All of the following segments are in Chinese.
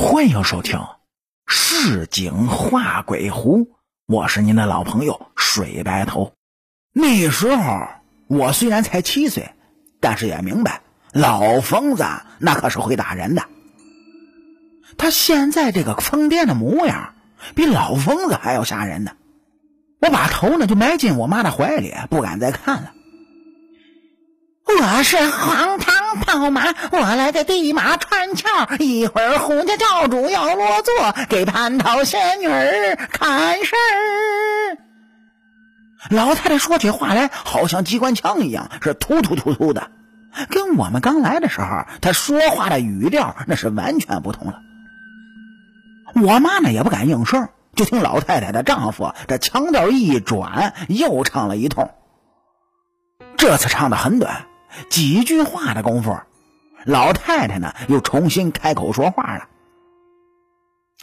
欢迎收听《市井画鬼狐》，我是您的老朋友水白头。那时候我虽然才七岁，但是也明白老疯子那可是会打人的。他现在这个疯癫的模样，比老疯子还要吓人呢。我把头呢就埋进我妈的怀里，不敢再看了。我是荒唐宝马，我来的地马穿桥。一会儿胡家教主要落座，给蟠桃仙女儿看事儿。老太太说起话来，好像机关枪一样，是突突突突的，跟我们刚来的时候她说话的语调那是完全不同了。我妈呢也不敢应声，就听老太太的丈夫这腔调一转，又唱了一通。这次唱的很短。几句话的功夫，老太太呢又重新开口说话了。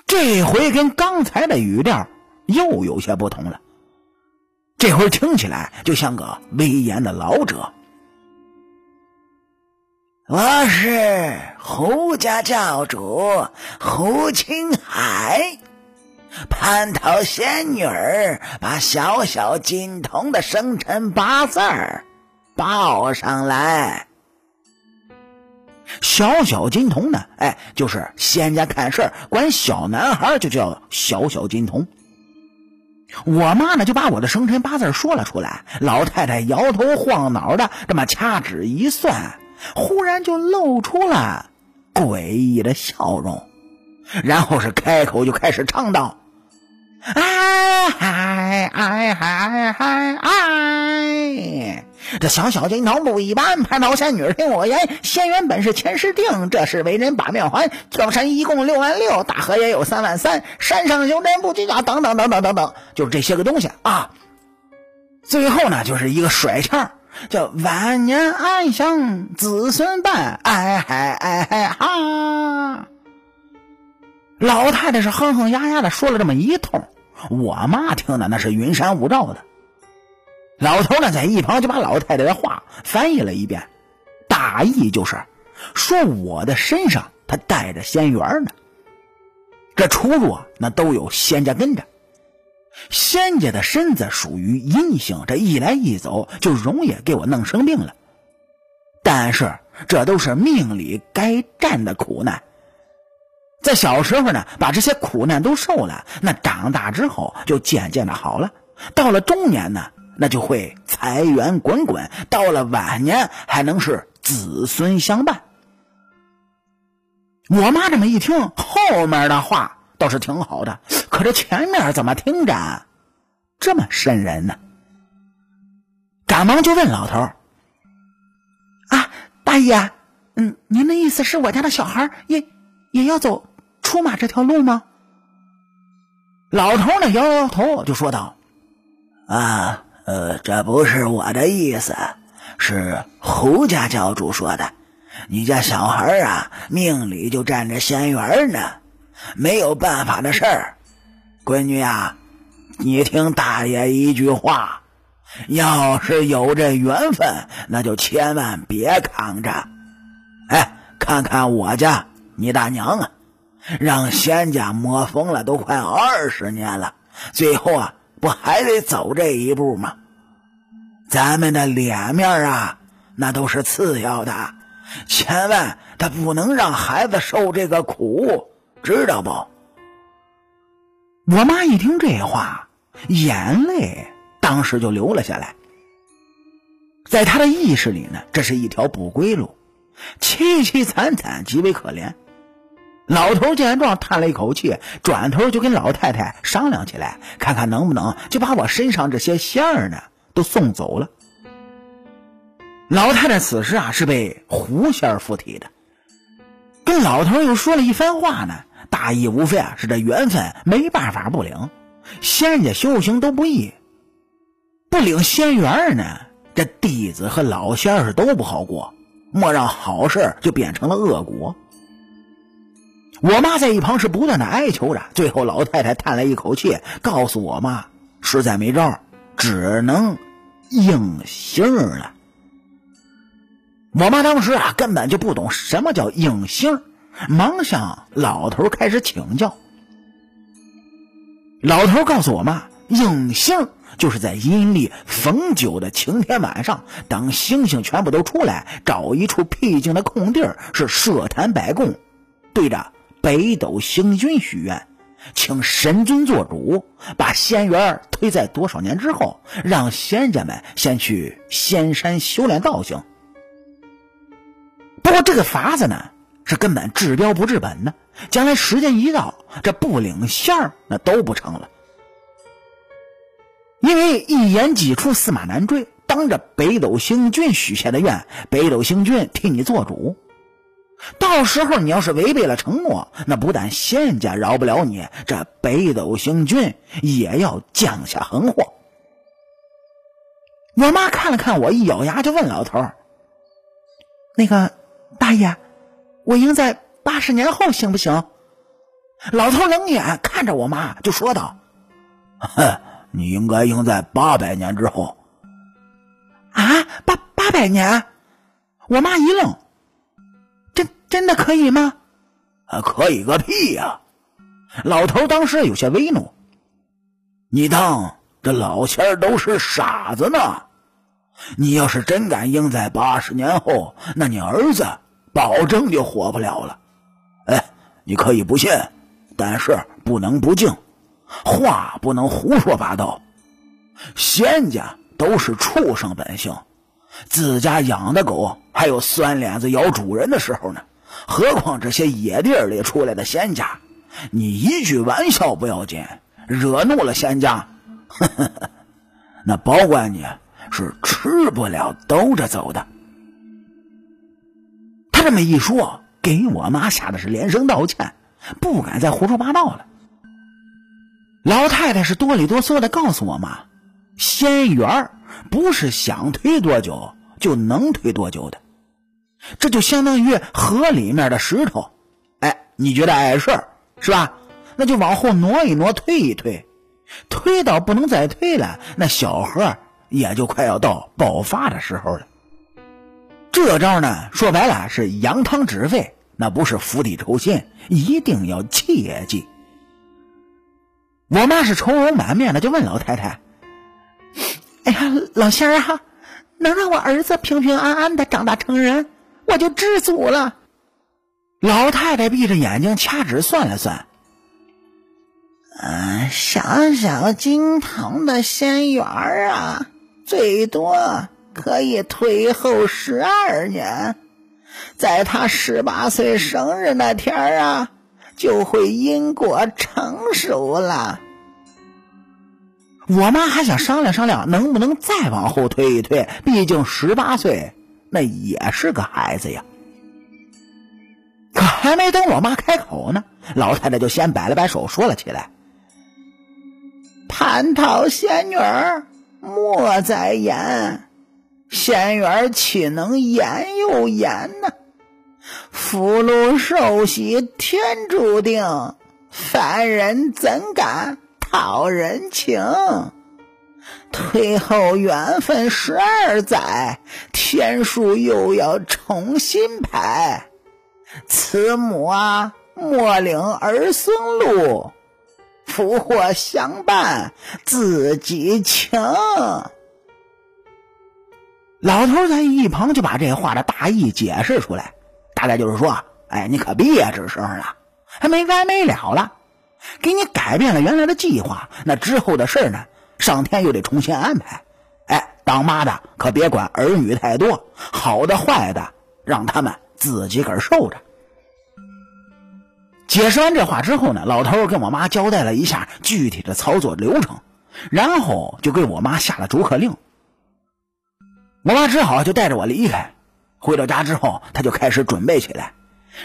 这回跟刚才的语调又有些不同了。这回听起来就像个威严的老者。我是胡家教主胡青海，蟠桃仙女儿把小小金童的生辰八字儿。报上来，小小金童呢？哎，就是仙家看事管小男孩就叫小小金童。我妈呢就把我的生辰八字说了出来，老太太摇头晃脑的，这么掐指一算，忽然就露出了诡异的笑容，然后是开口就开始唱道：“哎嗨哎嗨嗨哎！”这小小金童不一般，蟠桃仙女听我言，仙缘本是前世定，这是为人把面还。江山一共六万六，大河也有三万三，山上有人不计较，等等等等等等，就是这些个东西啊。最后呢，就是一个甩腔，叫晚年安享，子孙伴，哎嗨哎嗨啊。老太太是哼哼呀呀的说了这么一通，我妈听的那是云山雾罩的。老头呢，在一旁就把老太太的话翻译了一遍，大意就是说我的身上他带着仙缘呢。这出入那都有仙家跟着，仙家的身子属于阴性，这一来一走就容易给我弄生病了。但是这都是命里该占的苦难，在小时候呢，把这些苦难都受了，那长大之后就渐渐的好了。到了中年呢。那就会财源滚滚，到了晚年还能是子孙相伴。我妈这么一听，后面的话倒是挺好的，可这前面怎么听着这么瘆人呢？赶忙就问老头：“啊，大爷，嗯，您的意思是我家的小孩也也要走出马这条路吗？”老头呢摇摇头，就说道：“啊。”呃，这不是我的意思，是胡家教主说的。你家小孩啊，命里就占着仙缘呢，没有办法的事儿。闺女啊，你听大爷一句话，要是有这缘分，那就千万别扛着。哎，看看我家你大娘啊，让仙家磨疯了都快二十年了，最后啊。不还得走这一步吗？咱们的脸面啊，那都是次要的，千万他不能让孩子受这个苦，知道不？我妈一听这话，眼泪当时就流了下来。在她的意识里呢，这是一条不归路，凄凄惨惨，极为可怜。老头见状，叹了一口气，转头就跟老太太商量起来，看看能不能就把我身上这些仙儿呢都送走了。老太太此时啊是被狐仙儿附体的，跟老头又说了一番话呢，大意无非啊是这缘分没办法不领，仙家修行都不易，不领仙缘呢，这弟子和老仙儿都不好过，莫让好事就变成了恶果。我妈在一旁是不断的哀求着，最后老太太叹了一口气，告诉我妈：“实在没招，只能应星了。”我妈当时啊根本就不懂什么叫应星，忙向老头开始请教。老头告诉我妈，应星就是在阴历逢九的晴天晚上，等星星全部都出来，找一处僻静的空地儿，是设坛摆供，对着北斗星君许愿，请神君做主，把仙缘推在多少年之后，让仙家们先去仙山修炼道行。不过这个法子呢，是根本治标不治本的，将来时间一到，这不领仙儿那都不成了。因为一言既出，驷马难追。当着北斗星君许下的愿，北斗星君替你做主。到时候你要是违背了承诺，那不但仙家饶不了你，这北斗星君也要降下横祸。我妈看了看我，一咬牙就问老头：“那个大爷，我应在八十年后行不行？”老头冷眼看着我妈，就说道：“哼。”你应该应在八百年之后，啊，八八百年！我妈一愣，真的可以吗？啊，可以个屁呀！老头当时有些微怒，你当这老仙儿都是傻子呢？你要是真敢应在八十年后，那你儿子保证就活不了了。哎，你可以不信，但是不能不敬。话不能胡说八道，仙家都是畜生本性，自家养的狗还有酸脸子咬主人的时候呢，何况这些野地里出来的仙家？你一句玩笑不要紧，惹怒了仙家，呵呵呵那保管你是吃不了兜着走的。他这么一说，给我妈吓得是连声道歉，不敢再胡说八道了。老太太是哆里哆嗦的告诉我妈：“仙缘不是想推多久就能推多久的，这就相当于河里面的石头。哎，你觉得碍事儿是吧？那就往后挪一挪，推一推，推到不能再推了，那小河也就快要到爆发的时候了。这招呢，说白了是扬汤止沸，那不是釜底抽薪，一定要切记。”我妈是愁容满面的，就问老太太：“哎呀，老仙儿哈，能让我儿子平平安安的长大成人，我就知足了。”老太太闭着眼睛掐指算了算：“嗯，想想金堂的仙缘啊，最多可以推后十二年，在他十八岁生日那天啊。”就会因果成熟了。我妈还想商量商量，能不能再往后推一推？毕竟十八岁那也是个孩子呀。可还没等我妈开口呢，老太太就先摆了摆手，说了起来：“蟠桃仙女儿莫再言，仙缘岂能言又言呢？”福禄寿喜天注定，凡人怎敢讨人情？推后缘分十二载，天数又要重新排。慈母啊，莫领儿孙路，福祸相伴自己情。老头在一旁就把这话的大意解释出来。大概就是说，哎，你可别吱声了，还没完没了了，给你改变了原来的计划，那之后的事呢，上天又得重新安排。哎，当妈的可别管儿女太多，好的坏的让他们自己个儿受着。解释完这话之后呢，老头跟我妈交代了一下具体的操作流程，然后就给我妈下了逐客令，我妈只好就带着我离开。回到家之后，他就开始准备起来，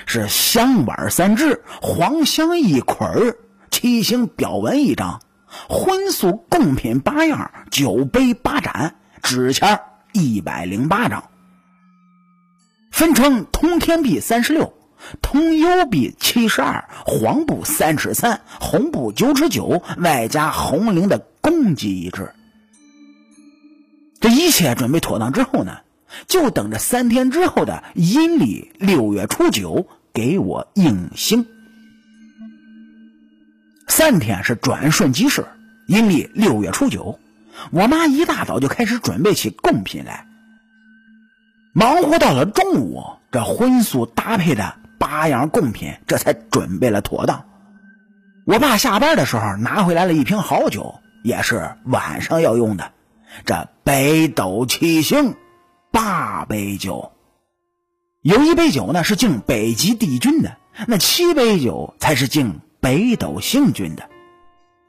是香碗三只，黄香一捆七星表文一张，荤素贡品八样，酒杯八盏，纸钱一百零八张，分成通天币三十六，通幽币七十二，黄布三尺三，红布九尺九，外加红绫的公鸡一只。这一切准备妥当之后呢？就等着三天之后的阴历六月初九给我应星。三天是转瞬即逝，阴历六月初九，我妈一大早就开始准备起贡品来。忙活到了中午，这荤素搭配的八样贡品这才准备了妥当。我爸下班的时候拿回来了一瓶好酒，也是晚上要用的。这北斗七星八杯酒，有一杯酒呢是敬北极帝君的，那七杯酒才是敬北斗星君的。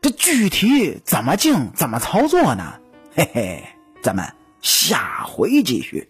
这具体怎么敬、怎么操作呢？嘿嘿，咱们下回继续。